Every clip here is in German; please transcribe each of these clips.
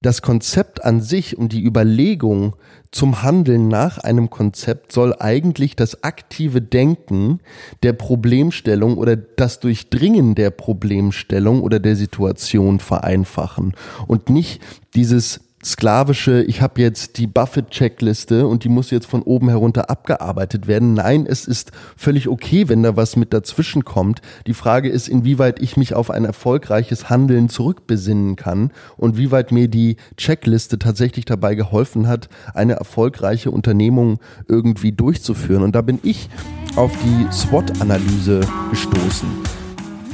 das Konzept an sich und die Überlegung zum Handeln nach einem Konzept soll eigentlich das aktive Denken der Problemstellung oder das Durchdringen der Problemstellung oder der Situation vereinfachen und nicht dieses sklavische, ich habe jetzt die Buffett-Checkliste und die muss jetzt von oben herunter abgearbeitet werden. Nein, es ist völlig okay, wenn da was mit dazwischen kommt. Die Frage ist, inwieweit ich mich auf ein erfolgreiches Handeln zurückbesinnen kann und wie weit mir die Checkliste tatsächlich dabei geholfen hat, eine erfolgreiche Unternehmung irgendwie durchzuführen. Und da bin ich auf die SWOT-Analyse gestoßen.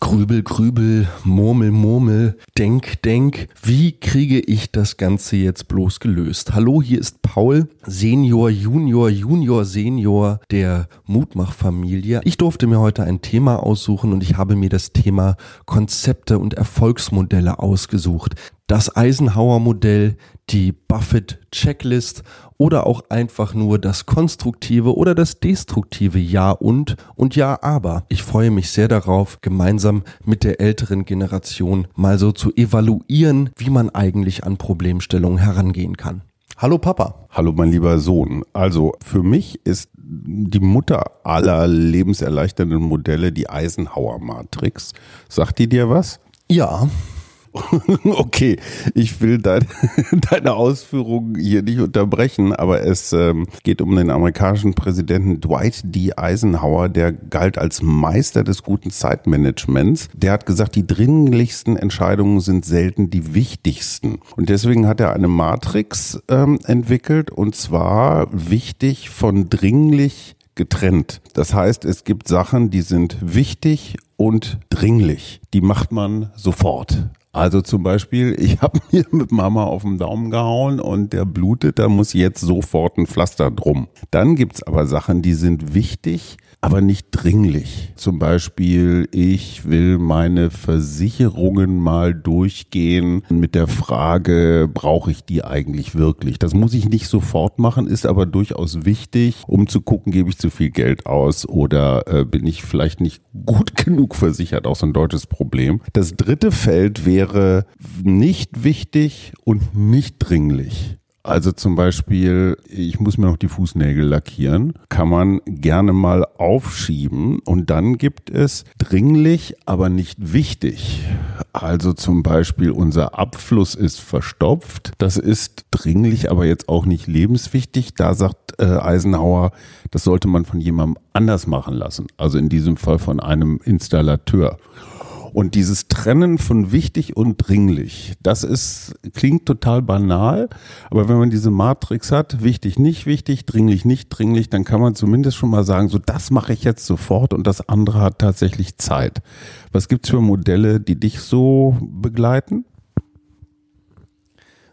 Grübel, grübel, murmel, murmel, denk, denk. Wie kriege ich das Ganze jetzt bloß gelöst? Hallo, hier ist Paul, Senior, Junior, Junior, Senior der Mutmach-Familie. Ich durfte mir heute ein Thema aussuchen und ich habe mir das Thema Konzepte und Erfolgsmodelle ausgesucht. Das Eisenhower-Modell, die Buffett-Checklist oder auch einfach nur das konstruktive oder das destruktive Ja und und Ja aber. Ich freue mich sehr darauf, gemeinsam mit der älteren Generation mal so zu evaluieren, wie man eigentlich an Problemstellungen herangehen kann. Hallo Papa. Hallo mein lieber Sohn. Also für mich ist die Mutter aller lebenserleichternden Modelle die Eisenhower Matrix. Sagt die dir was? Ja. Okay, ich will dein, deine Ausführungen hier nicht unterbrechen, aber es ähm, geht um den amerikanischen Präsidenten Dwight D. Eisenhower, der galt als Meister des guten Zeitmanagements. Der hat gesagt, die dringlichsten Entscheidungen sind selten die wichtigsten. Und deswegen hat er eine Matrix ähm, entwickelt und zwar wichtig von dringlich getrennt. Das heißt, es gibt Sachen, die sind wichtig und dringlich. Die macht man sofort. Also zum Beispiel, ich habe mir mit Mama auf den Daumen gehauen und der blutet, da muss jetzt sofort ein Pflaster drum. Dann gibt's aber Sachen, die sind wichtig, aber nicht dringlich. Zum Beispiel, ich will meine Versicherungen mal durchgehen mit der Frage, brauche ich die eigentlich wirklich? Das muss ich nicht sofort machen, ist aber durchaus wichtig, um zu gucken, gebe ich zu viel Geld aus oder äh, bin ich vielleicht nicht gut genug versichert, auch so ein deutsches Problem. Das dritte Feld wäre nicht wichtig und nicht dringlich. Also zum Beispiel, ich muss mir noch die Fußnägel lackieren, kann man gerne mal aufschieben und dann gibt es dringlich, aber nicht wichtig. Also zum Beispiel unser Abfluss ist verstopft. Das ist dringlich, aber jetzt auch nicht lebenswichtig. Da sagt äh, Eisenhower, das sollte man von jemandem anders machen lassen. Also in diesem Fall von einem Installateur. Und dieses Trennen von wichtig und dringlich, das ist, klingt total banal, aber wenn man diese Matrix hat, wichtig, nicht wichtig, dringlich, nicht dringlich, dann kann man zumindest schon mal sagen, so das mache ich jetzt sofort und das andere hat tatsächlich Zeit. Was gibt's für Modelle, die dich so begleiten?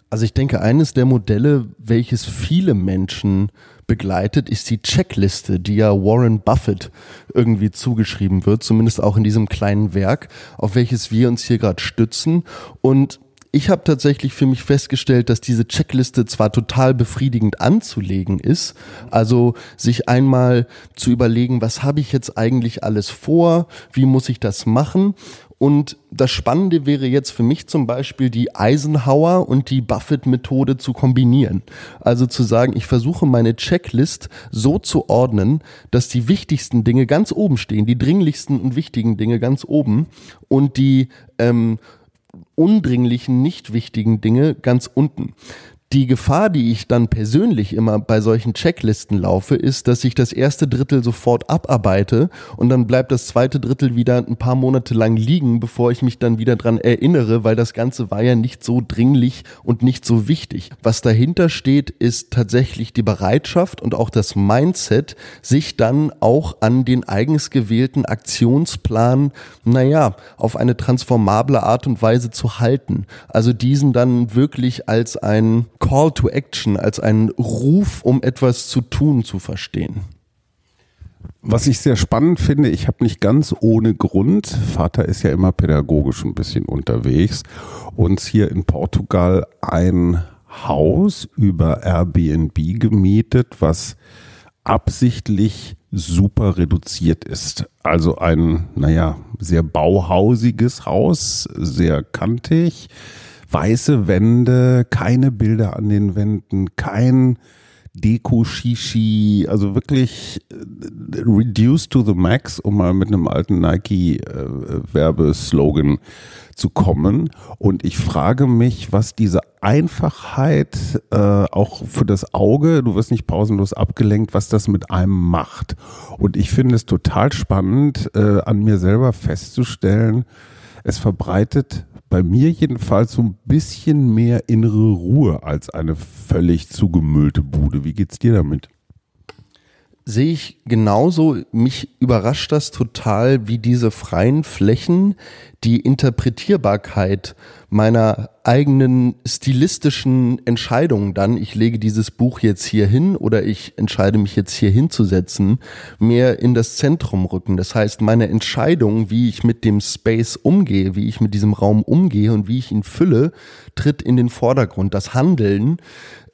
Also ich denke, eines der Modelle, welches viele Menschen begleitet, ist die Checkliste, die ja Warren Buffett irgendwie zugeschrieben wird, zumindest auch in diesem kleinen Werk, auf welches wir uns hier gerade stützen. Und ich habe tatsächlich für mich festgestellt, dass diese Checkliste zwar total befriedigend anzulegen ist, also sich einmal zu überlegen, was habe ich jetzt eigentlich alles vor, wie muss ich das machen und das Spannende wäre jetzt für mich zum Beispiel die Eisenhower und die Buffett-Methode zu kombinieren. Also zu sagen, ich versuche meine Checklist so zu ordnen, dass die wichtigsten Dinge ganz oben stehen, die dringlichsten und wichtigen Dinge ganz oben und die ähm, undringlichen, nicht wichtigen Dinge ganz unten. Die Gefahr, die ich dann persönlich immer bei solchen Checklisten laufe, ist, dass ich das erste Drittel sofort abarbeite und dann bleibt das zweite Drittel wieder ein paar Monate lang liegen, bevor ich mich dann wieder dran erinnere, weil das Ganze war ja nicht so dringlich und nicht so wichtig. Was dahinter steht, ist tatsächlich die Bereitschaft und auch das Mindset, sich dann auch an den eigens gewählten Aktionsplan, naja, auf eine transformable Art und Weise zu halten. Also diesen dann wirklich als ein Call to Action, als einen Ruf, um etwas zu tun, zu verstehen. Was ich sehr spannend finde, ich habe nicht ganz ohne Grund, Vater ist ja immer pädagogisch ein bisschen unterwegs, uns hier in Portugal ein Haus über Airbnb gemietet, was absichtlich super reduziert ist. Also ein, naja, sehr bauhausiges Haus, sehr kantig, weiße Wände, keine Bilder an den Wänden, kein Deko-Shishi, also wirklich äh, reduced to the max, um mal mit einem alten Nike-Werbeslogan äh, zu kommen. Und ich frage mich, was diese Einfachheit äh, auch für das Auge, du wirst nicht pausenlos abgelenkt, was das mit einem macht. Und ich finde es total spannend, äh, an mir selber festzustellen, es verbreitet bei mir jedenfalls so ein bisschen mehr innere Ruhe als eine völlig zugemüllte Bude. Wie geht's dir damit? sehe ich genauso. Mich überrascht das total, wie diese freien Flächen die Interpretierbarkeit meiner eigenen stilistischen Entscheidungen dann, ich lege dieses Buch jetzt hier hin oder ich entscheide mich jetzt hier hinzusetzen, mehr in das Zentrum rücken. Das heißt, meine Entscheidung, wie ich mit dem Space umgehe, wie ich mit diesem Raum umgehe und wie ich ihn fülle, tritt in den Vordergrund. Das Handeln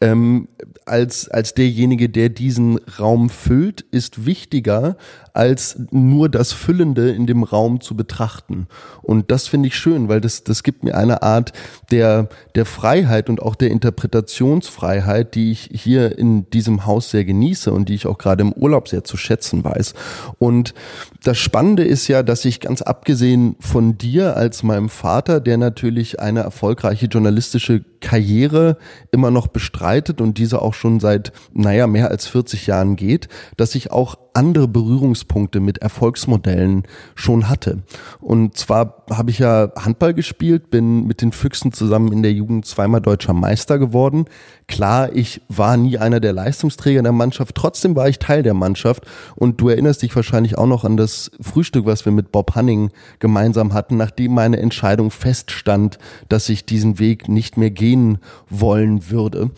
ähm, als, als derjenige, der diesen Raum füllt, ist wichtiger als nur das Füllende in dem Raum zu betrachten. Und das finde ich schön, weil das, das gibt mir eine Art der, der Freiheit und auch der Interpretationsfreiheit, die ich hier in diesem Haus sehr genieße und die ich auch gerade im Urlaub sehr zu schätzen weiß. Und das Spannende ist ja, dass ich ganz abgesehen von dir als meinem Vater, der natürlich eine erfolgreiche journalistische Karriere immer noch bestreitet und diese auch schon seit, naja, mehr als 40 Jahren geht, dass ich auch andere Berührungspunkte mit Erfolgsmodellen schon hatte. Und zwar habe ich ja Handball gespielt, bin mit den Füchsen zusammen in der Jugend zweimal deutscher Meister geworden. Klar, ich war nie einer der Leistungsträger der Mannschaft, trotzdem war ich Teil der Mannschaft. Und du erinnerst dich wahrscheinlich auch noch an das Frühstück, was wir mit Bob Hanning gemeinsam hatten, nachdem meine Entscheidung feststand, dass ich diesen Weg nicht mehr gehen wollen würde.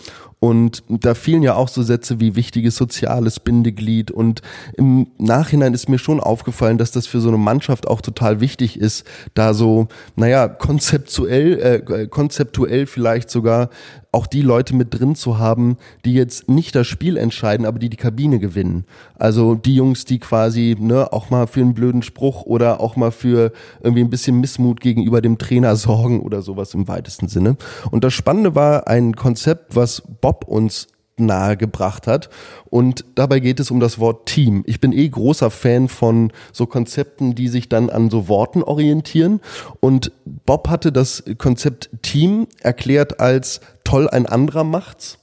Und da fielen ja auch so Sätze wie wichtiges soziales Bindeglied. Und im Nachhinein ist mir schon aufgefallen, dass das für so eine Mannschaft auch total wichtig ist, da so, naja, konzeptuell, äh, konzeptuell vielleicht sogar auch die Leute mit drin zu haben, die jetzt nicht das Spiel entscheiden, aber die die Kabine gewinnen. Also die Jungs, die quasi ne, auch mal für einen blöden Spruch oder auch mal für irgendwie ein bisschen Missmut gegenüber dem Trainer sorgen oder sowas im weitesten Sinne. Und das Spannende war ein Konzept, was Bob uns nahegebracht hat. Und dabei geht es um das Wort Team. Ich bin eh großer Fan von so Konzepten, die sich dann an so Worten orientieren. Und Bob hatte das Konzept Team erklärt als toll ein anderer macht's.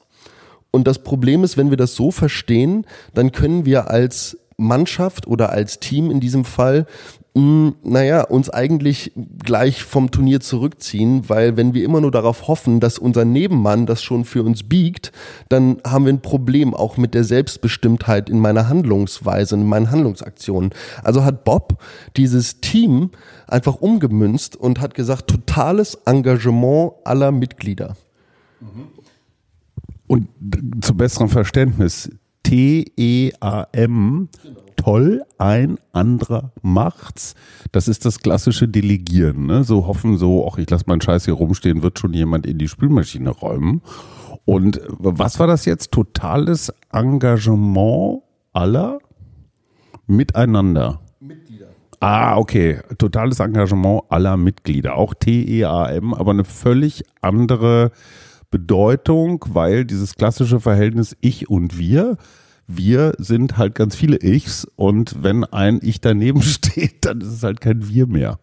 Und das Problem ist, wenn wir das so verstehen, dann können wir als Mannschaft oder als Team in diesem Fall mh, naja, uns eigentlich gleich vom Turnier zurückziehen, weil wenn wir immer nur darauf hoffen, dass unser Nebenmann das schon für uns biegt, dann haben wir ein Problem auch mit der Selbstbestimmtheit in meiner Handlungsweise, in meinen Handlungsaktionen. Also hat Bob dieses Team einfach umgemünzt und hat gesagt, totales Engagement aller Mitglieder. Und zu besserem Verständnis, T-E-A-M, toll, ein anderer macht's. Das ist das klassische Delegieren. Ne? So hoffen so, ach, ich lasse meinen Scheiß hier rumstehen, wird schon jemand in die Spülmaschine räumen. Und was war das jetzt? Totales Engagement aller miteinander. Mitglieder. Ah, okay. Totales Engagement aller Mitglieder. Auch T-E-A-M, aber eine völlig andere Bedeutung, weil dieses klassische Verhältnis Ich und Wir wir sind halt ganz viele Ichs und wenn ein Ich daneben steht, dann ist es halt kein Wir mehr.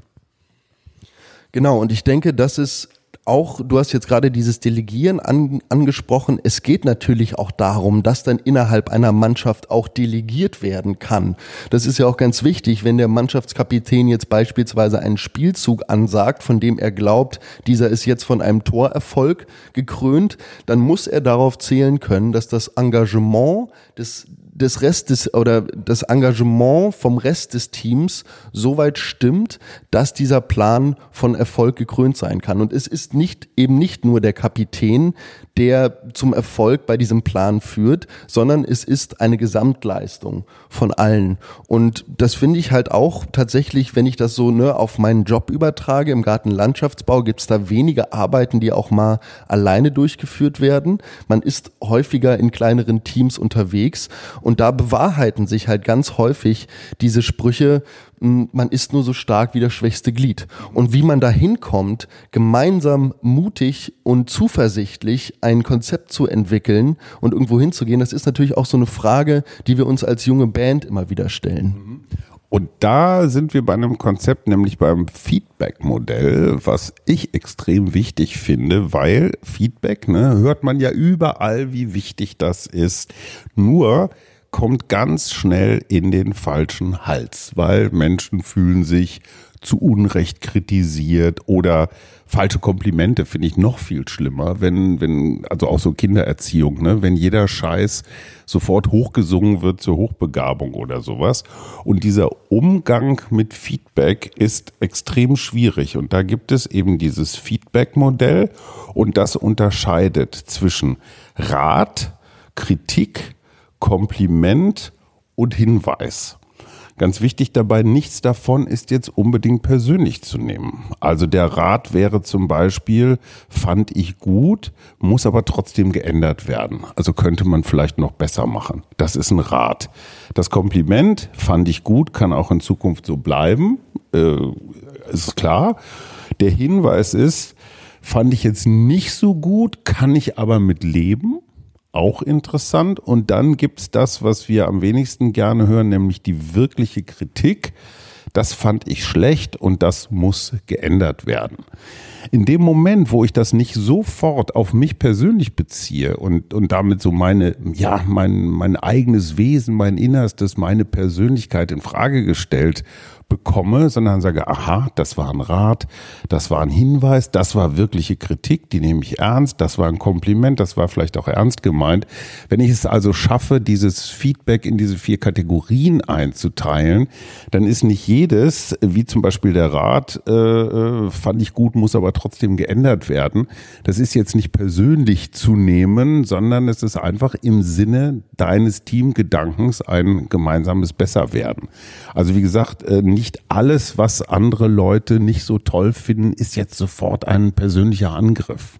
Genau, und ich denke, das ist auch, du hast jetzt gerade dieses Delegieren an, angesprochen. Es geht natürlich auch darum, dass dann innerhalb einer Mannschaft auch delegiert werden kann. Das ist ja auch ganz wichtig, wenn der Mannschaftskapitän jetzt beispielsweise einen Spielzug ansagt, von dem er glaubt, dieser ist jetzt von einem Torerfolg gekrönt, dann muss er darauf zählen können, dass das Engagement des des Restes oder das Engagement vom Rest des Teams so weit stimmt, dass dieser Plan von Erfolg gekrönt sein kann. Und es ist nicht eben nicht nur der Kapitän, der zum Erfolg bei diesem Plan führt, sondern es ist eine Gesamtleistung von allen. Und das finde ich halt auch tatsächlich, wenn ich das so ne, auf meinen Job übertrage, im Gartenlandschaftsbau gibt es da wenige Arbeiten, die auch mal alleine durchgeführt werden. Man ist häufiger in kleineren Teams unterwegs da bewahrheiten sich halt ganz häufig diese Sprüche, man ist nur so stark wie das schwächste Glied. Und wie man da hinkommt, gemeinsam mutig und zuversichtlich ein Konzept zu entwickeln und irgendwo hinzugehen, das ist natürlich auch so eine Frage, die wir uns als junge Band immer wieder stellen. Und da sind wir bei einem Konzept, nämlich beim Feedback-Modell, was ich extrem wichtig finde, weil Feedback, ne, hört man ja überall, wie wichtig das ist. Nur kommt ganz schnell in den falschen Hals, weil Menschen fühlen sich zu Unrecht kritisiert oder falsche Komplimente finde ich noch viel schlimmer, wenn, wenn, also auch so Kindererziehung, ne, wenn jeder Scheiß sofort hochgesungen wird zur Hochbegabung oder sowas. Und dieser Umgang mit Feedback ist extrem schwierig. Und da gibt es eben dieses Feedback-Modell und das unterscheidet zwischen Rat, Kritik, Kompliment und Hinweis. Ganz wichtig dabei, nichts davon ist jetzt unbedingt persönlich zu nehmen. Also der Rat wäre zum Beispiel, fand ich gut, muss aber trotzdem geändert werden. Also könnte man vielleicht noch besser machen. Das ist ein Rat. Das Kompliment fand ich gut, kann auch in Zukunft so bleiben, äh, ist klar. Der Hinweis ist, fand ich jetzt nicht so gut, kann ich aber mit leben auch interessant. Und dann gibt's das, was wir am wenigsten gerne hören, nämlich die wirkliche Kritik. Das fand ich schlecht und das muss geändert werden. In dem Moment, wo ich das nicht sofort auf mich persönlich beziehe und, und damit so meine, ja, mein, mein eigenes Wesen, mein Innerstes, meine Persönlichkeit in Frage gestellt bekomme, sondern sage, aha, das war ein Rat, das war ein Hinweis, das war wirkliche Kritik, die nehme ich ernst, das war ein Kompliment, das war vielleicht auch ernst gemeint. Wenn ich es also schaffe, dieses Feedback in diese vier Kategorien einzuteilen, dann ist nicht jedes, wie zum Beispiel der Rat, äh, äh fand ich gut, muss aber trotzdem geändert werden. Das ist jetzt nicht persönlich zu nehmen, sondern es ist einfach im Sinne deines Teamgedankens ein gemeinsames Besserwerden. Also wie gesagt, äh, nicht alles, was andere Leute nicht so toll finden, ist jetzt sofort ein persönlicher Angriff.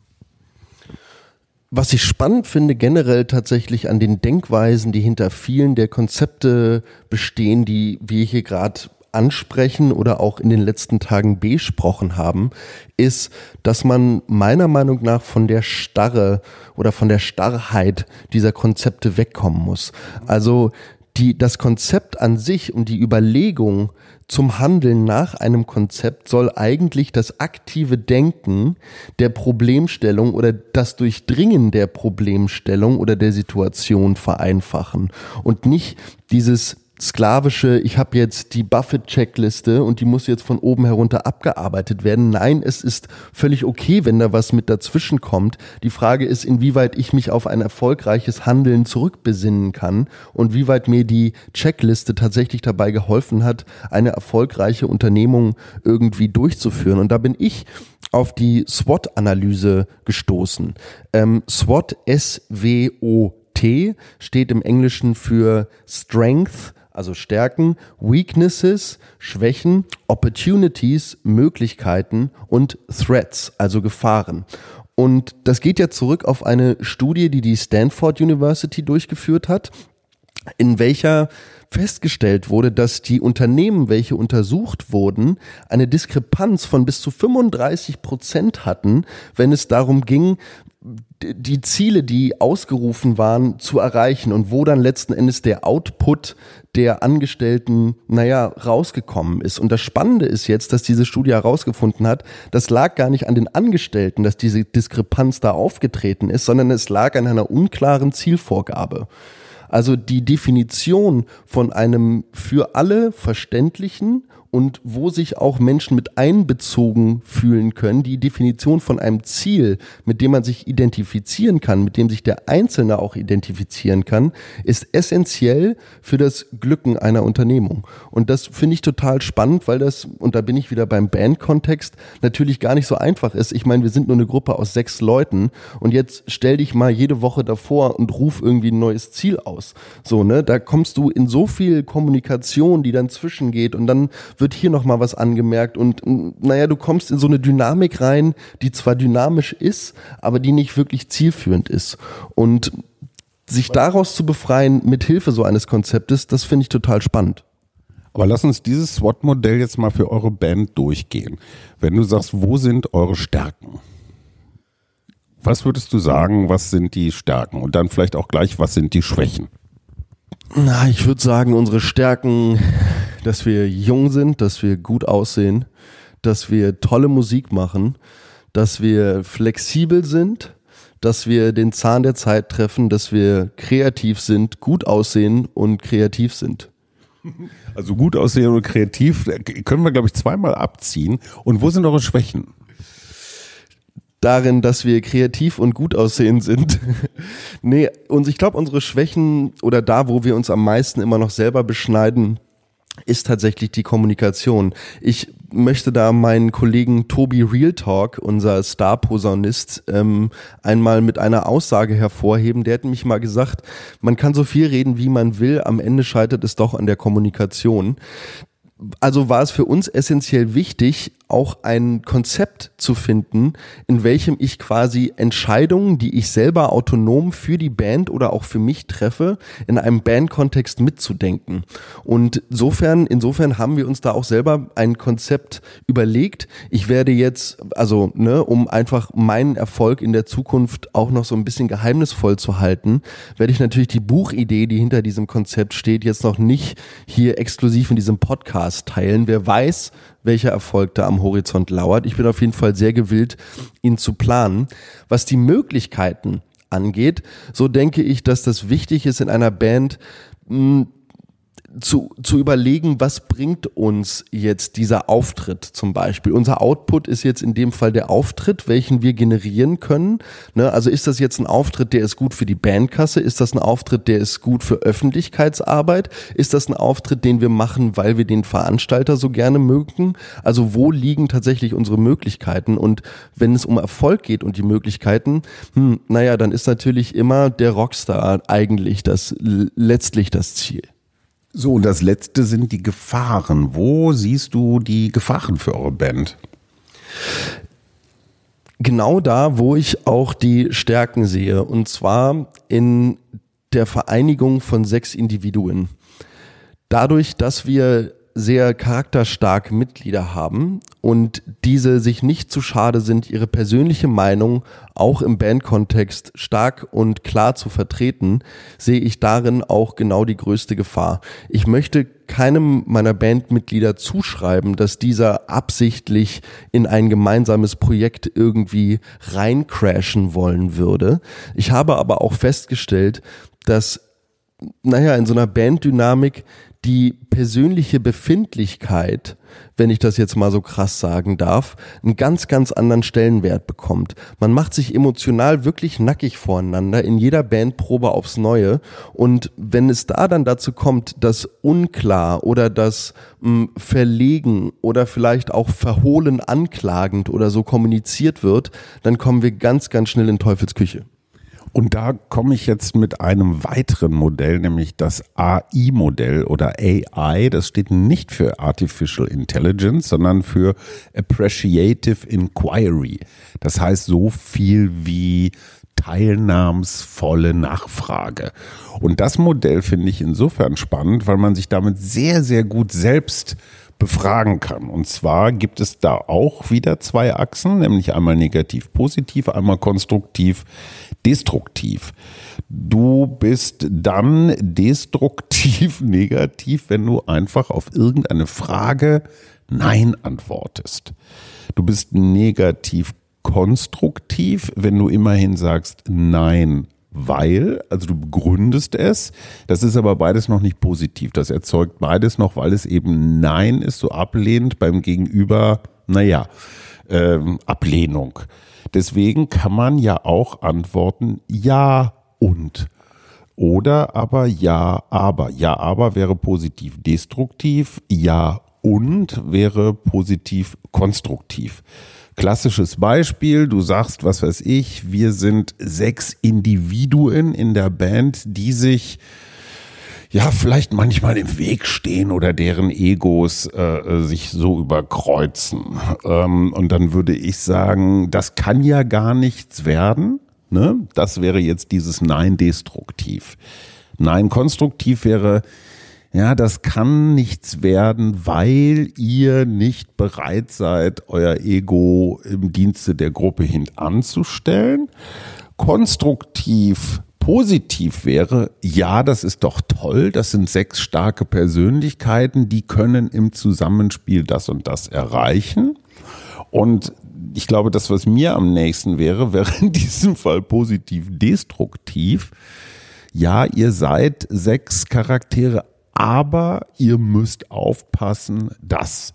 Was ich spannend finde generell tatsächlich an den Denkweisen, die hinter vielen der Konzepte bestehen, die wir hier gerade ansprechen oder auch in den letzten Tagen besprochen haben, ist, dass man meiner Meinung nach von der Starre oder von der Starrheit dieser Konzepte wegkommen muss. Also die, das Konzept an sich und die Überlegung zum Handeln nach einem Konzept soll eigentlich das aktive Denken der Problemstellung oder das Durchdringen der Problemstellung oder der Situation vereinfachen und nicht dieses sklavische, ich habe jetzt die Buffett-Checkliste und die muss jetzt von oben herunter abgearbeitet werden. Nein, es ist völlig okay, wenn da was mit dazwischen kommt. Die Frage ist, inwieweit ich mich auf ein erfolgreiches Handeln zurückbesinnen kann und wie weit mir die Checkliste tatsächlich dabei geholfen hat, eine erfolgreiche Unternehmung irgendwie durchzuführen. Und da bin ich auf die SWOT-Analyse gestoßen. Ähm, SWOT, S-W-O-T, steht im Englischen für Strength, also Stärken, Weaknesses, Schwächen, Opportunities, Möglichkeiten und Threats, also Gefahren. Und das geht ja zurück auf eine Studie, die die Stanford University durchgeführt hat, in welcher festgestellt wurde, dass die Unternehmen, welche untersucht wurden, eine Diskrepanz von bis zu 35 Prozent hatten, wenn es darum ging, die Ziele, die ausgerufen waren, zu erreichen und wo dann letzten Endes der Output der Angestellten, naja, rausgekommen ist. Und das Spannende ist jetzt, dass diese Studie herausgefunden hat, das lag gar nicht an den Angestellten, dass diese Diskrepanz da aufgetreten ist, sondern es lag an einer unklaren Zielvorgabe. Also die Definition von einem für alle verständlichen und wo sich auch Menschen mit einbezogen fühlen können. Die Definition von einem Ziel, mit dem man sich identifizieren kann, mit dem sich der Einzelne auch identifizieren kann, ist essentiell für das Glücken einer Unternehmung. Und das finde ich total spannend, weil das, und da bin ich wieder beim Bandkontext, natürlich gar nicht so einfach ist. Ich meine, wir sind nur eine Gruppe aus sechs Leuten und jetzt stell dich mal jede Woche davor und ruf irgendwie ein neues Ziel aus. So, ne? Da kommst du in so viel Kommunikation, die dann zwischengeht und dann wird hier nochmal was angemerkt und naja, du kommst in so eine Dynamik rein, die zwar dynamisch ist, aber die nicht wirklich zielführend ist. Und sich daraus zu befreien mit Hilfe so eines Konzeptes, das finde ich total spannend. Aber lass uns dieses SWOT-Modell jetzt mal für eure Band durchgehen. Wenn du sagst, wo sind eure Stärken? Was würdest du sagen, was sind die Stärken? Und dann vielleicht auch gleich, was sind die Schwächen? Na, ich würde sagen, unsere Stärken, dass wir jung sind, dass wir gut aussehen, dass wir tolle Musik machen, dass wir flexibel sind, dass wir den Zahn der Zeit treffen, dass wir kreativ sind, gut aussehen und kreativ sind. Also gut aussehen und kreativ können wir, glaube ich, zweimal abziehen. Und wo sind eure Schwächen? darin, dass wir kreativ und gut aussehen sind. nee, und ich glaube, unsere Schwächen oder da, wo wir uns am meisten immer noch selber beschneiden, ist tatsächlich die Kommunikation. Ich möchte da meinen Kollegen Tobi Real Talk, unser Star-Posaunist, ähm, einmal mit einer Aussage hervorheben. Der hat nämlich mal gesagt, man kann so viel reden, wie man will, am Ende scheitert es doch an der Kommunikation also war es für uns essentiell wichtig, auch ein Konzept zu finden, in welchem ich quasi Entscheidungen, die ich selber autonom für die Band oder auch für mich treffe, in einem Bandkontext mitzudenken. Und insofern, insofern haben wir uns da auch selber ein Konzept überlegt. Ich werde jetzt, also, ne, um einfach meinen Erfolg in der Zukunft auch noch so ein bisschen geheimnisvoll zu halten, werde ich natürlich die Buchidee, die hinter diesem Konzept steht, jetzt noch nicht hier exklusiv in diesem Podcast teilen. Wer weiß, welcher Erfolg da am Horizont lauert. Ich bin auf jeden Fall sehr gewillt, ihn zu planen. Was die Möglichkeiten angeht, so denke ich, dass das wichtig ist in einer Band, mh, zu, zu überlegen, was bringt uns jetzt dieser Auftritt zum Beispiel. Unser Output ist jetzt in dem Fall der Auftritt, welchen wir generieren können. Ne? Also ist das jetzt ein Auftritt, der ist gut für die Bandkasse? Ist das ein Auftritt, der ist gut für Öffentlichkeitsarbeit? Ist das ein Auftritt, den wir machen, weil wir den Veranstalter so gerne mögen? Also wo liegen tatsächlich unsere Möglichkeiten? Und wenn es um Erfolg geht und die Möglichkeiten, hm, naja, dann ist natürlich immer der Rockstar eigentlich das letztlich das Ziel. So, und das letzte sind die Gefahren. Wo siehst du die Gefahren für eure Band? Genau da, wo ich auch die Stärken sehe. Und zwar in der Vereinigung von sechs Individuen. Dadurch, dass wir sehr charakterstarke Mitglieder haben und diese sich nicht zu schade sind, ihre persönliche Meinung auch im Bandkontext stark und klar zu vertreten, sehe ich darin auch genau die größte Gefahr. Ich möchte keinem meiner Bandmitglieder zuschreiben, dass dieser absichtlich in ein gemeinsames Projekt irgendwie reincrashen wollen würde. Ich habe aber auch festgestellt, dass naja, in so einer Banddynamik die persönliche Befindlichkeit, wenn ich das jetzt mal so krass sagen darf, einen ganz, ganz anderen Stellenwert bekommt. Man macht sich emotional wirklich nackig voreinander in jeder Bandprobe aufs Neue. Und wenn es da dann dazu kommt, dass unklar oder das hm, verlegen oder vielleicht auch verhohlen anklagend oder so kommuniziert wird, dann kommen wir ganz, ganz schnell in Teufelsküche. Und da komme ich jetzt mit einem weiteren Modell, nämlich das AI-Modell oder AI. Das steht nicht für Artificial Intelligence, sondern für Appreciative Inquiry. Das heißt so viel wie teilnahmsvolle Nachfrage. Und das Modell finde ich insofern spannend, weil man sich damit sehr, sehr gut selbst befragen kann. Und zwar gibt es da auch wieder zwei Achsen, nämlich einmal negativ-positiv, einmal konstruktiv-destruktiv. Du bist dann destruktiv negativ, wenn du einfach auf irgendeine Frage Nein antwortest. Du bist negativ konstruktiv, wenn du immerhin sagst Nein, weil, also du begründest es, das ist aber beides noch nicht positiv. Das erzeugt beides noch, weil es eben Nein ist, so ablehnend beim Gegenüber, naja, ähm, Ablehnung. Deswegen kann man ja auch antworten, ja und. Oder aber ja, aber. Ja, aber wäre positiv destruktiv, ja und wäre positiv konstruktiv. Klassisches Beispiel, du sagst, was weiß ich, wir sind sechs Individuen in der Band, die sich ja vielleicht manchmal im Weg stehen oder deren Egos äh, sich so überkreuzen. Ähm, und dann würde ich sagen, das kann ja gar nichts werden. Ne? Das wäre jetzt dieses Nein destruktiv. Nein konstruktiv wäre, ja, das kann nichts werden, weil ihr nicht bereit seid, euer Ego im Dienste der Gruppe hintanzustellen. Konstruktiv positiv wäre, ja, das ist doch toll, das sind sechs starke Persönlichkeiten, die können im Zusammenspiel das und das erreichen. Und ich glaube, das, was mir am nächsten wäre, wäre in diesem Fall positiv destruktiv. Ja, ihr seid sechs Charaktere, aber ihr müsst aufpassen, dass.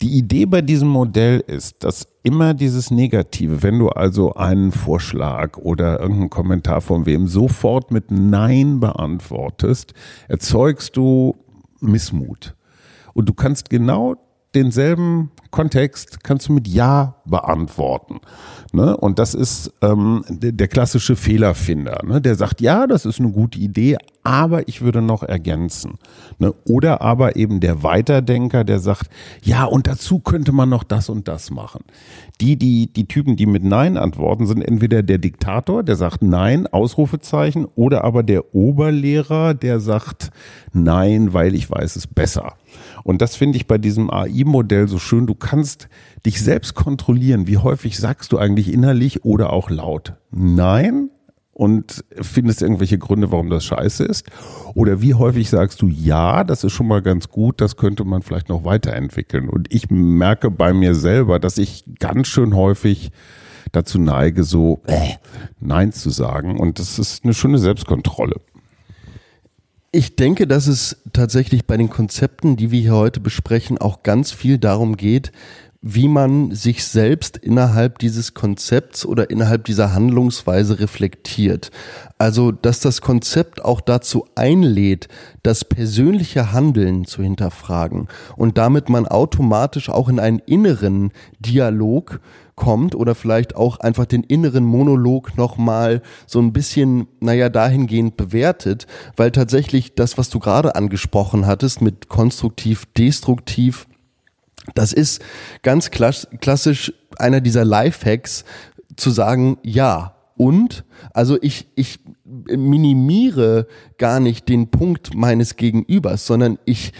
Die Idee bei diesem Modell ist, dass immer dieses Negative, wenn du also einen Vorschlag oder irgendeinen Kommentar von wem sofort mit Nein beantwortest, erzeugst du Missmut. Und du kannst genau denselben Kontext kannst du mit Ja beantworten. Ne? Und das ist ähm, der, klassische Fehlerfinder, ne? der sagt, ja, das ist eine gute Idee, aber ich würde noch ergänzen. Ne? Oder aber eben der Weiterdenker, der sagt, ja, und dazu könnte man noch das und das machen. Die, die, die Typen, die mit Nein antworten, sind entweder der Diktator, der sagt Nein, Ausrufezeichen, oder aber der Oberlehrer, der sagt Nein, weil ich weiß es besser. Und das finde ich bei diesem AI-Modell so schön. Du kannst dich selbst kontrollieren. Wie häufig sagst du eigentlich innerlich oder auch laut Nein und findest irgendwelche Gründe, warum das scheiße ist? Oder wie häufig sagst du ja, das ist schon mal ganz gut, das könnte man vielleicht noch weiterentwickeln? Und ich merke bei mir selber, dass ich ganz schön häufig dazu neige, so äh, Nein zu sagen. Und das ist eine schöne Selbstkontrolle. Ich denke, dass es tatsächlich bei den Konzepten, die wir hier heute besprechen, auch ganz viel darum geht, wie man sich selbst innerhalb dieses Konzepts oder innerhalb dieser Handlungsweise reflektiert. Also, dass das Konzept auch dazu einlädt, das persönliche Handeln zu hinterfragen und damit man automatisch auch in einen inneren Dialog kommt oder vielleicht auch einfach den inneren Monolog nochmal so ein bisschen, naja, dahingehend bewertet, weil tatsächlich das, was du gerade angesprochen hattest mit konstruktiv, destruktiv, das ist ganz klassisch einer dieser Lifehacks zu sagen, ja, und, also ich, ich minimiere gar nicht den Punkt meines Gegenübers, sondern ich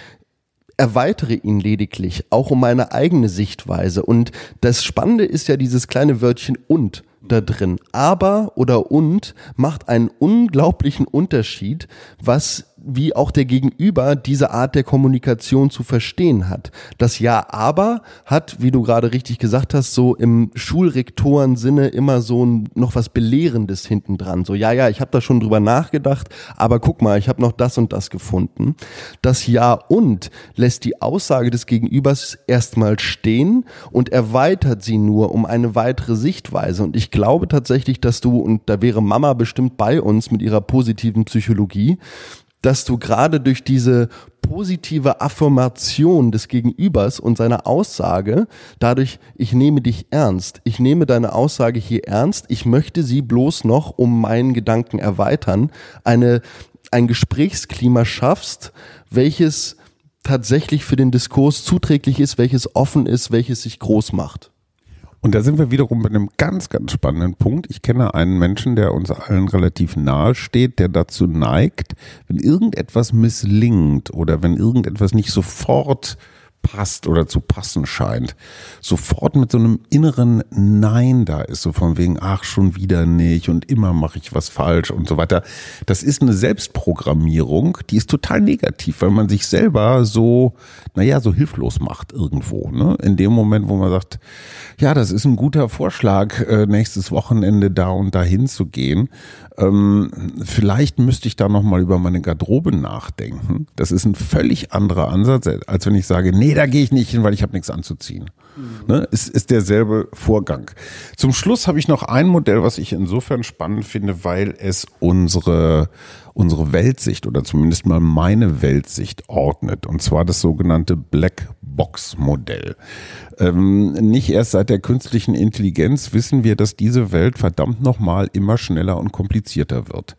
erweitere ihn lediglich, auch um meine eigene Sichtweise. Und das Spannende ist ja dieses kleine Wörtchen und da drin. Aber oder und macht einen unglaublichen Unterschied, was wie auch der Gegenüber diese Art der Kommunikation zu verstehen hat. Das Ja, aber hat, wie du gerade richtig gesagt hast, so im Schulrektoren-Sinne immer so ein, noch was Belehrendes hinten dran. So, ja, ja, ich habe da schon drüber nachgedacht, aber guck mal, ich habe noch das und das gefunden. Das Ja und lässt die Aussage des Gegenübers erstmal stehen und erweitert sie nur um eine weitere Sichtweise. Und ich glaube tatsächlich, dass du, und da wäre Mama bestimmt bei uns mit ihrer positiven Psychologie, dass du gerade durch diese positive Affirmation des Gegenübers und seiner Aussage, dadurch, ich nehme dich ernst, ich nehme deine Aussage hier ernst, ich möchte sie bloß noch um meinen Gedanken erweitern, eine, ein Gesprächsklima schaffst, welches tatsächlich für den Diskurs zuträglich ist, welches offen ist, welches sich groß macht. Und da sind wir wiederum bei einem ganz, ganz spannenden Punkt. Ich kenne einen Menschen, der uns allen relativ nahe steht, der dazu neigt, wenn irgendetwas misslingt oder wenn irgendetwas nicht sofort passt oder zu passen scheint, sofort mit so einem inneren Nein da ist, so von wegen, ach, schon wieder nicht und immer mache ich was falsch und so weiter. Das ist eine Selbstprogrammierung, die ist total negativ, weil man sich selber so, naja, so hilflos macht irgendwo. Ne? In dem Moment, wo man sagt, ja, das ist ein guter Vorschlag, äh, nächstes Wochenende da und dahin zu gehen, Ähm, vielleicht müsste ich da nochmal über meine Garderobe nachdenken. Das ist ein völlig anderer Ansatz, als wenn ich sage, nee, da gehe ich nicht hin, weil ich habe nichts anzuziehen. Mhm. Ne? Es ist derselbe Vorgang. Zum Schluss habe ich noch ein Modell, was ich insofern spannend finde, weil es unsere unsere Weltsicht oder zumindest mal meine Weltsicht ordnet. Und zwar das sogenannte Black Box Modell. Ähm, nicht erst seit der künstlichen Intelligenz wissen wir, dass diese Welt verdammt nochmal immer schneller und komplizierter wird.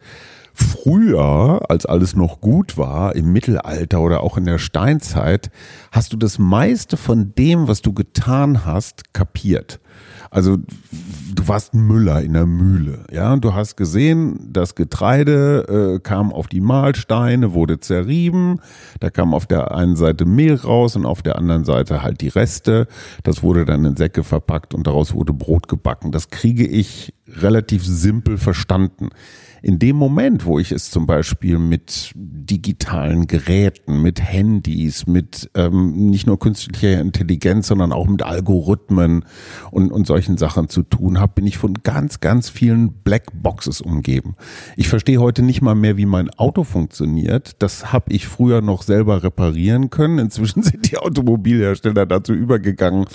Früher, als alles noch gut war, im Mittelalter oder auch in der Steinzeit, hast du das meiste von dem, was du getan hast, kapiert. Also du warst Müller in der Mühle, ja, du hast gesehen, das Getreide äh, kam auf die Mahlsteine, wurde zerrieben, da kam auf der einen Seite Mehl raus und auf der anderen Seite halt die Reste. Das wurde dann in Säcke verpackt und daraus wurde Brot gebacken. Das kriege ich relativ simpel verstanden in dem Moment, wo ich es zum Beispiel mit digitalen Geräten, mit Handys, mit ähm, nicht nur künstlicher Intelligenz, sondern auch mit Algorithmen und, und solchen Sachen zu tun habe, bin ich von ganz, ganz vielen Blackboxes umgeben. Ich verstehe heute nicht mal mehr, wie mein Auto funktioniert. Das habe ich früher noch selber reparieren können. Inzwischen sind die Automobilhersteller dazu übergegangen,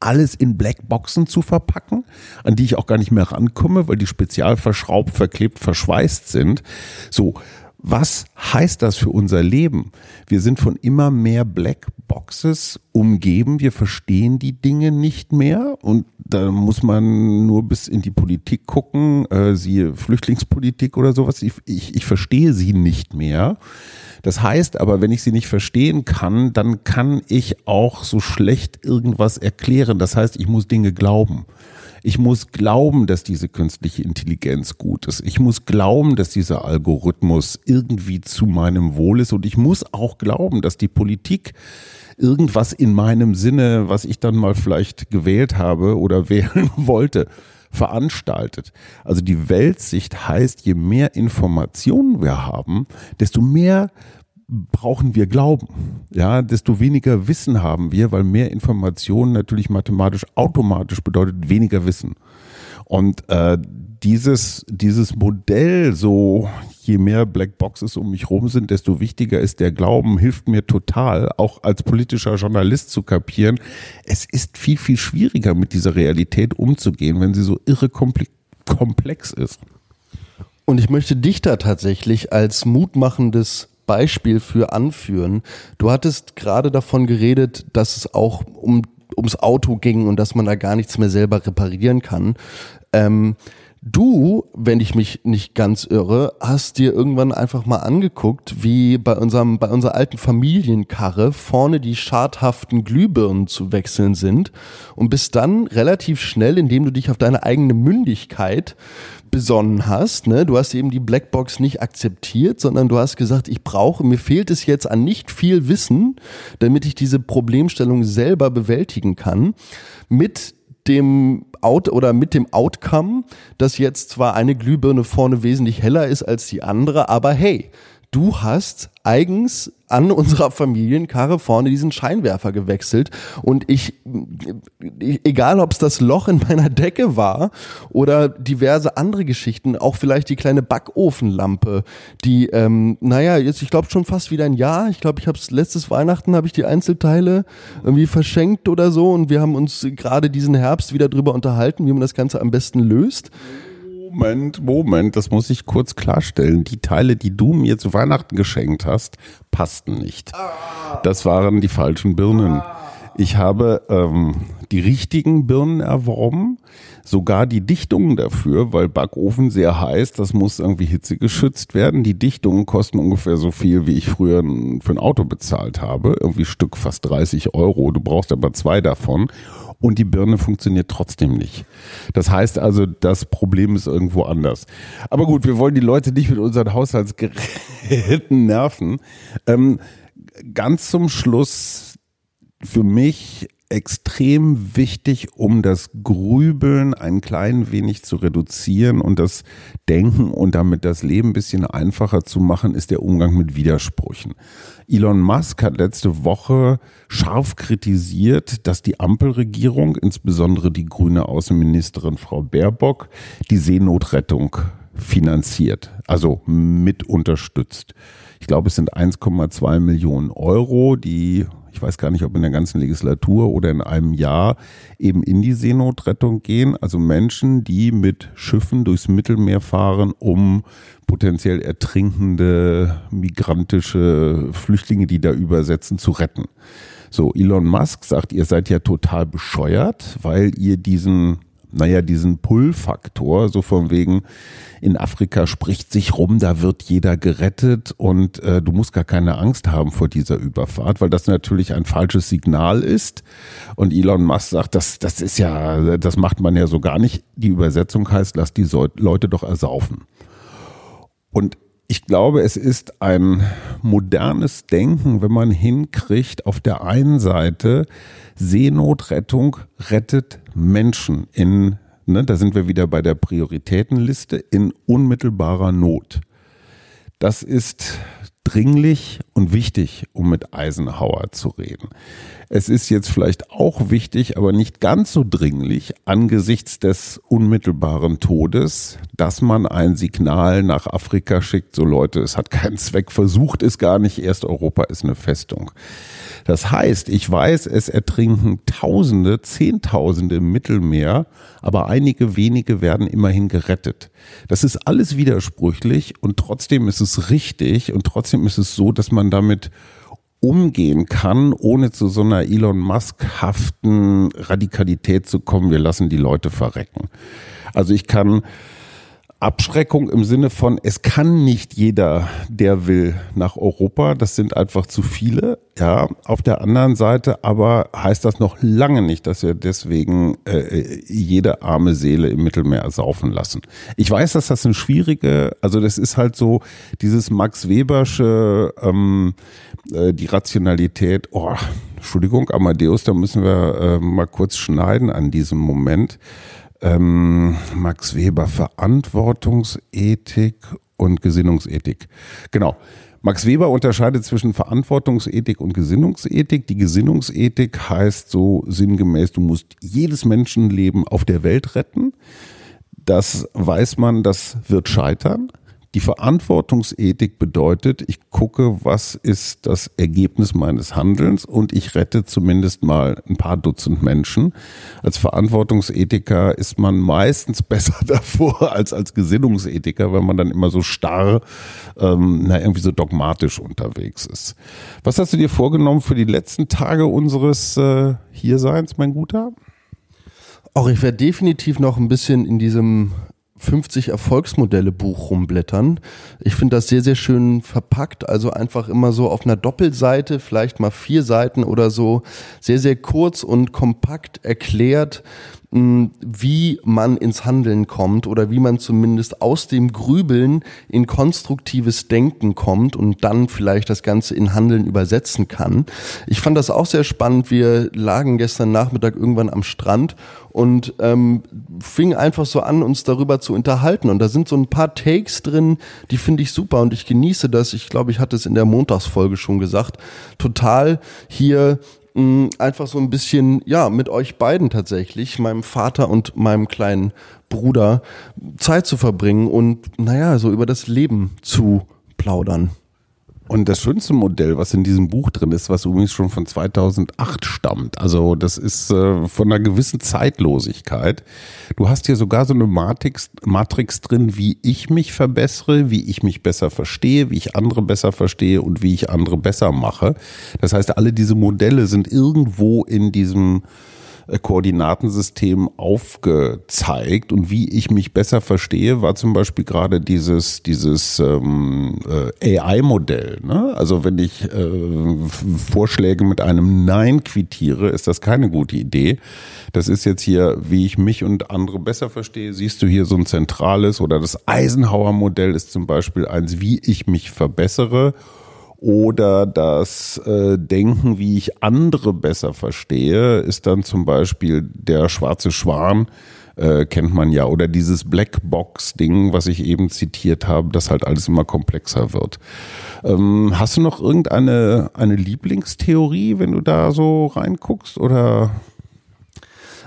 alles in Blackboxen zu verpacken, an die ich auch gar nicht mehr rankomme, weil die spezial verschraubt, verklebt, verschweißt sind. So, was heißt das für unser Leben? Wir sind von immer mehr Blackboxes umgeben. Wir verstehen die Dinge nicht mehr. Und da muss man nur bis in die Politik gucken, äh, siehe Flüchtlingspolitik oder sowas. Ich, ich, ich verstehe sie nicht mehr. Das heißt aber, wenn ich sie nicht verstehen kann, dann kann ich auch so schlecht irgendwas erklären. Das heißt, ich muss Dinge glauben. Ich muss glauben, dass diese künstliche Intelligenz gut ist. Ich muss glauben, dass dieser Algorithmus irgendwie zu meinem Wohl ist. Und ich muss auch glauben, dass die Politik irgendwas in meinem Sinne, was ich dann mal vielleicht gewählt habe oder wählen wollte, veranstaltet. Also die Weltsicht heißt, je mehr Informationen wir haben, desto mehr brauchen wir Glauben. Ja, desto weniger Wissen haben wir, weil mehr Informationen natürlich mathematisch automatisch bedeutet weniger Wissen. Und äh, dieses, dieses Modell, so je mehr Blackboxes um mich rum sind, desto wichtiger ist der Glauben, hilft mir total, auch als politischer Journalist zu kapieren. Es ist viel, viel schwieriger, mit dieser Realität umzugehen, wenn sie so irre komplex ist. Und ich möchte dich da tatsächlich als mutmachendes Beispiel für anführen. Du hattest gerade davon geredet, dass es auch um ums Auto ging und dass man da gar nichts mehr selber reparieren kann. Ähm, Du, wenn ich mich nicht ganz irre, hast dir irgendwann einfach mal angeguckt, wie bei unserem, bei unserer alten Familienkarre vorne die schadhaften Glühbirnen zu wechseln sind und bist dann relativ schnell, indem du dich auf deine eigene Mündigkeit besonnen hast. Ne? Du hast eben die Blackbox nicht akzeptiert, sondern du hast gesagt, ich brauche, mir fehlt es jetzt an nicht viel Wissen, damit ich diese Problemstellung selber bewältigen kann. Mit dem Out oder mit dem Outcome, dass jetzt zwar eine Glühbirne vorne wesentlich heller ist als die andere, aber hey, du hast eigens an unserer Familienkarre vorne diesen Scheinwerfer gewechselt und ich, egal ob es das Loch in meiner Decke war oder diverse andere Geschichten, auch vielleicht die kleine Backofenlampe, die, ähm, naja, jetzt ich glaube schon fast wieder ein Jahr. Ich glaube, ich habe es letztes Weihnachten habe ich die Einzelteile irgendwie verschenkt oder so und wir haben uns gerade diesen Herbst wieder drüber unterhalten, wie man das Ganze am besten löst. Moment, Moment, das muss ich kurz klarstellen. Die Teile, die du mir zu Weihnachten geschenkt hast, passten nicht. Das waren die falschen Birnen. Ich habe ähm, die richtigen Birnen erworben, sogar die Dichtungen dafür, weil Backofen sehr heiß, das muss irgendwie hitzegeschützt werden. Die Dichtungen kosten ungefähr so viel, wie ich früher für ein Auto bezahlt habe. Irgendwie Stück fast 30 Euro. Du brauchst aber zwei davon und die Birne funktioniert trotzdem nicht. Das heißt also, das Problem ist irgendwo anders. Aber gut, wir wollen die Leute nicht mit unseren Haushaltsgeräten nerven. Ähm, ganz zum Schluss für mich extrem wichtig, um das Grübeln ein klein wenig zu reduzieren und das Denken und damit das Leben ein bisschen einfacher zu machen, ist der Umgang mit Widersprüchen. Elon Musk hat letzte Woche scharf kritisiert, dass die Ampelregierung, insbesondere die grüne Außenministerin Frau Baerbock, die Seenotrettung finanziert, also mit unterstützt. Ich glaube, es sind 1,2 Millionen Euro, die ich weiß gar nicht, ob in der ganzen Legislatur oder in einem Jahr eben in die Seenotrettung gehen. Also Menschen, die mit Schiffen durchs Mittelmeer fahren, um potenziell ertrinkende migrantische Flüchtlinge, die da übersetzen, zu retten. So, Elon Musk sagt, ihr seid ja total bescheuert, weil ihr diesen naja, diesen Pull-Faktor, so von wegen, in Afrika spricht sich rum, da wird jeder gerettet und äh, du musst gar keine Angst haben vor dieser Überfahrt, weil das natürlich ein falsches Signal ist. Und Elon Musk sagt, das, das ist ja, das macht man ja so gar nicht. Die Übersetzung heißt, lass die Leute doch ersaufen. Und ich glaube, es ist ein modernes Denken, wenn man hinkriegt, auf der einen Seite Seenotrettung rettet Menschen in, ne, da sind wir wieder bei der Prioritätenliste, in unmittelbarer Not. Das ist dringlich und wichtig, um mit Eisenhower zu reden. Es ist jetzt vielleicht auch wichtig, aber nicht ganz so dringlich angesichts des unmittelbaren Todes, dass man ein Signal nach Afrika schickt, so Leute, es hat keinen Zweck, versucht es gar nicht, erst Europa ist eine Festung. Das heißt, ich weiß, es ertrinken Tausende, Zehntausende im Mittelmeer, aber einige wenige werden immerhin gerettet. Das ist alles widersprüchlich und trotzdem ist es richtig und trotzdem ist es so, dass man damit umgehen kann, ohne zu so einer Elon Musk-haften Radikalität zu kommen, wir lassen die Leute verrecken. Also ich kann Abschreckung im Sinne von, es kann nicht jeder, der will, nach Europa. Das sind einfach zu viele. Ja, auf der anderen Seite aber heißt das noch lange nicht, dass wir deswegen äh, jede arme Seele im Mittelmeer ersaufen lassen. Ich weiß, dass das eine schwierige, also das ist halt so dieses Max Webersche, ähm, äh, die Rationalität. Oh, Entschuldigung, Amadeus, da müssen wir äh, mal kurz schneiden an diesem Moment ähm, Max Weber Verantwortungsethik und Gesinnungsethik. Genau. Max Weber unterscheidet zwischen Verantwortungsethik und Gesinnungsethik. Die Gesinnungsethik heißt so sinngemäß, du musst jedes Menschenleben auf der Welt retten. Das weiß man, das wird scheitern. Die Verantwortungsethik bedeutet, ich gucke, was ist das Ergebnis meines Handelns und ich rette zumindest mal ein paar Dutzend Menschen. Als Verantwortungsethiker ist man meistens besser davor als als Gesinnungsethiker, weil man dann immer so starr, ähm, na, irgendwie so dogmatisch unterwegs ist. Was hast du dir vorgenommen für die letzten Tage unseres äh, Hierseins, mein Guter? Auch ich werde definitiv noch ein bisschen in diesem 50 Erfolgsmodelle Buch rumblättern. Ich finde das sehr, sehr schön verpackt. Also einfach immer so auf einer Doppelseite, vielleicht mal vier Seiten oder so, sehr, sehr kurz und kompakt erklärt, wie man ins Handeln kommt oder wie man zumindest aus dem Grübeln in konstruktives Denken kommt und dann vielleicht das Ganze in Handeln übersetzen kann. Ich fand das auch sehr spannend. Wir lagen gestern Nachmittag irgendwann am Strand und ähm, fing einfach so an, uns darüber zu unterhalten. Und da sind so ein paar Takes drin, die finde ich super und ich genieße das. Ich glaube, ich hatte es in der Montagsfolge schon gesagt. Total hier einfach so ein bisschen, ja, mit euch beiden tatsächlich, meinem Vater und meinem kleinen Bruder, Zeit zu verbringen und, naja, so über das Leben zu plaudern. Und das schönste Modell, was in diesem Buch drin ist, was übrigens schon von 2008 stammt, also das ist äh, von einer gewissen Zeitlosigkeit. Du hast hier sogar so eine Matrix, Matrix drin, wie ich mich verbessere, wie ich mich besser verstehe, wie ich andere besser verstehe und wie ich andere besser mache. Das heißt, alle diese Modelle sind irgendwo in diesem Koordinatensystem aufgezeigt und wie ich mich besser verstehe, war zum Beispiel gerade dieses, dieses ähm, äh, AI-Modell. Ne? Also wenn ich äh, Vorschläge mit einem Nein quittiere, ist das keine gute Idee. Das ist jetzt hier, wie ich mich und andere besser verstehe. Siehst du hier so ein zentrales oder das Eisenhower-Modell ist zum Beispiel eins, wie ich mich verbessere oder das äh, Denken, wie ich andere besser verstehe, ist dann zum Beispiel der schwarze Schwan, äh, kennt man ja, oder dieses Blackbox-Ding, was ich eben zitiert habe, das halt alles immer komplexer wird. Ähm, hast du noch irgendeine eine Lieblingstheorie, wenn du da so reinguckst, oder?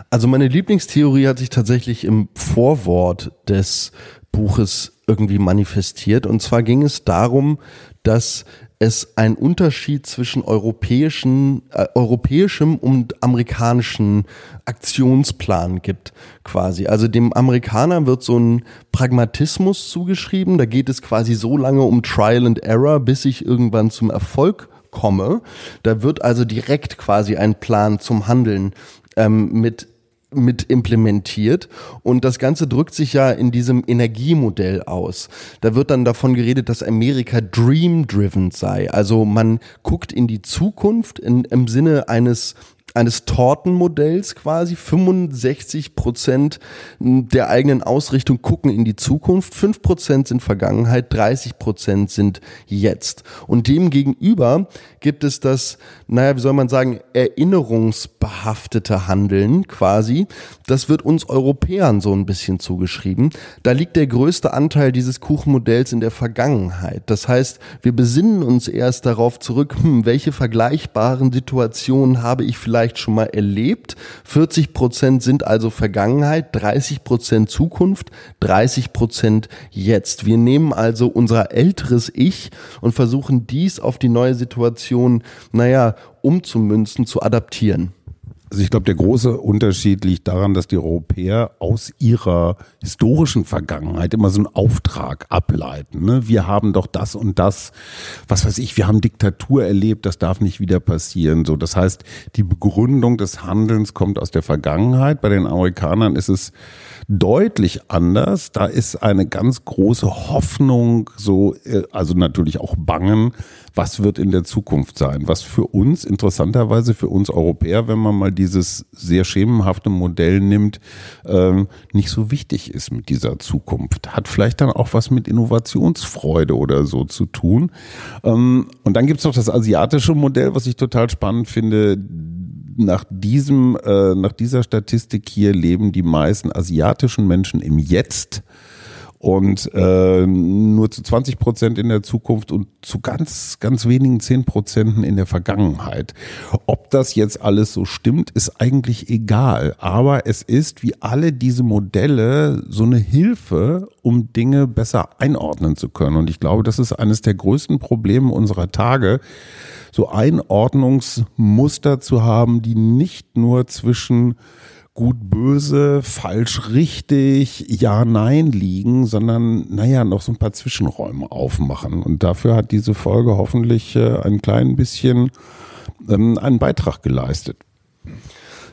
Also meine Lieblingstheorie hat sich tatsächlich im Vorwort des Buches irgendwie manifestiert. Und zwar ging es darum, dass es einen Unterschied zwischen europäischen, äh, europäischem und amerikanischen Aktionsplan gibt, quasi. Also dem Amerikaner wird so ein Pragmatismus zugeschrieben. Da geht es quasi so lange um Trial and Error, bis ich irgendwann zum Erfolg komme. Da wird also direkt quasi ein Plan zum Handeln ähm, mit mit implementiert und das Ganze drückt sich ja in diesem Energiemodell aus. Da wird dann davon geredet, dass Amerika dream-driven sei. Also man guckt in die Zukunft in, im Sinne eines eines Tortenmodells quasi. 65 Prozent der eigenen Ausrichtung gucken in die Zukunft, 5 Prozent sind Vergangenheit, 30 Prozent sind jetzt. Und dem gegenüber gibt es das, naja, wie soll man sagen, erinnerungsbehaftete Handeln quasi. Das wird uns Europäern so ein bisschen zugeschrieben. Da liegt der größte Anteil dieses Kuchenmodells in der Vergangenheit. Das heißt, wir besinnen uns erst darauf zurück, hm, welche vergleichbaren Situationen habe ich vielleicht vielleicht schon mal erlebt. 40 Prozent sind also Vergangenheit, 30 Prozent Zukunft, 30 Prozent jetzt. Wir nehmen also unser älteres Ich und versuchen dies auf die neue Situation, naja, umzumünzen, zu adaptieren. Also ich glaube, der große Unterschied liegt daran, dass die Europäer aus ihrer historischen Vergangenheit immer so einen Auftrag ableiten. Ne? Wir haben doch das und das, was weiß ich, wir haben Diktatur erlebt, das darf nicht wieder passieren. So, das heißt, die Begründung des Handelns kommt aus der Vergangenheit. Bei den Amerikanern ist es deutlich anders. Da ist eine ganz große Hoffnung, so, äh, also natürlich auch Bangen, was wird in der Zukunft sein. Was für uns, interessanterweise für uns Europäer, wenn man mal dieses sehr schemenhafte Modell nimmt, ähm, nicht so wichtig ist mit dieser Zukunft. Hat vielleicht dann auch was mit Innovationsfreude oder so zu tun. Ähm, und dann gibt's noch das asiatische Modell, was ich total spannend finde nach diesem, äh, nach dieser Statistik hier leben die meisten asiatischen Menschen im Jetzt und äh, nur zu 20 Prozent in der Zukunft und zu ganz, ganz wenigen 10 Prozenten in der Vergangenheit. Ob das jetzt alles so stimmt, ist eigentlich egal. Aber es ist wie alle diese Modelle so eine Hilfe, um Dinge besser einordnen zu können. Und ich glaube, das ist eines der größten Probleme unserer Tage, so Einordnungsmuster zu haben, die nicht nur zwischen gut, böse, falsch, richtig, ja, nein liegen, sondern, naja, noch so ein paar Zwischenräume aufmachen. Und dafür hat diese Folge hoffentlich äh, ein klein bisschen ähm, einen Beitrag geleistet.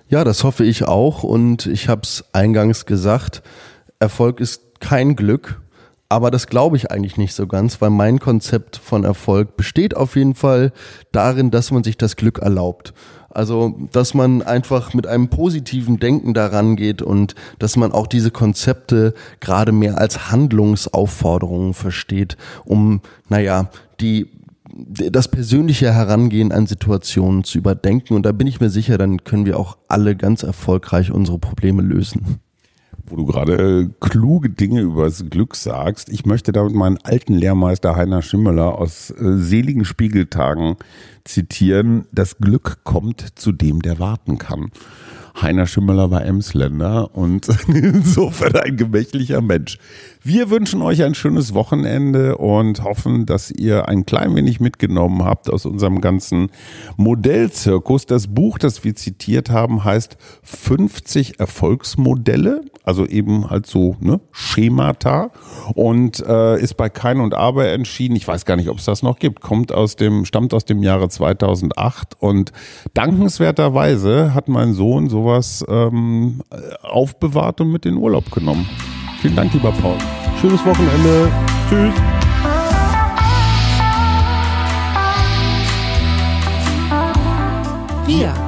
Ja, das hoffe ich auch. Und ich habe es eingangs gesagt, Erfolg ist kein Glück. Aber das glaube ich eigentlich nicht so ganz, weil mein Konzept von Erfolg besteht auf jeden Fall darin, dass man sich das Glück erlaubt. Also, dass man einfach mit einem positiven Denken daran geht und dass man auch diese Konzepte gerade mehr als Handlungsaufforderungen versteht, um, naja, die das persönliche Herangehen an Situationen zu überdenken. Und da bin ich mir sicher, dann können wir auch alle ganz erfolgreich unsere Probleme lösen wo du gerade äh, kluge Dinge über das Glück sagst. Ich möchte damit meinen alten Lehrmeister Heiner Schimmeler aus äh, seligen Spiegeltagen zitieren. Das Glück kommt zu dem, der warten kann. Heiner Schimmeler war Emsländer und insofern ein gemächlicher Mensch. Wir wünschen euch ein schönes Wochenende und hoffen, dass ihr ein klein wenig mitgenommen habt aus unserem ganzen Modellzirkus. Das Buch, das wir zitiert haben, heißt 50 Erfolgsmodelle, also eben halt so ne, Schemata und äh, ist bei Kein und Aber entschieden. Ich weiß gar nicht, ob es das noch gibt. Kommt aus dem, stammt aus dem Jahre 2008 und dankenswerterweise hat mein Sohn sowas ähm, aufbewahrt und mit in den Urlaub genommen. Vielen Dank, lieber Paul. Schönes Wochenende. Tschüss. Wir.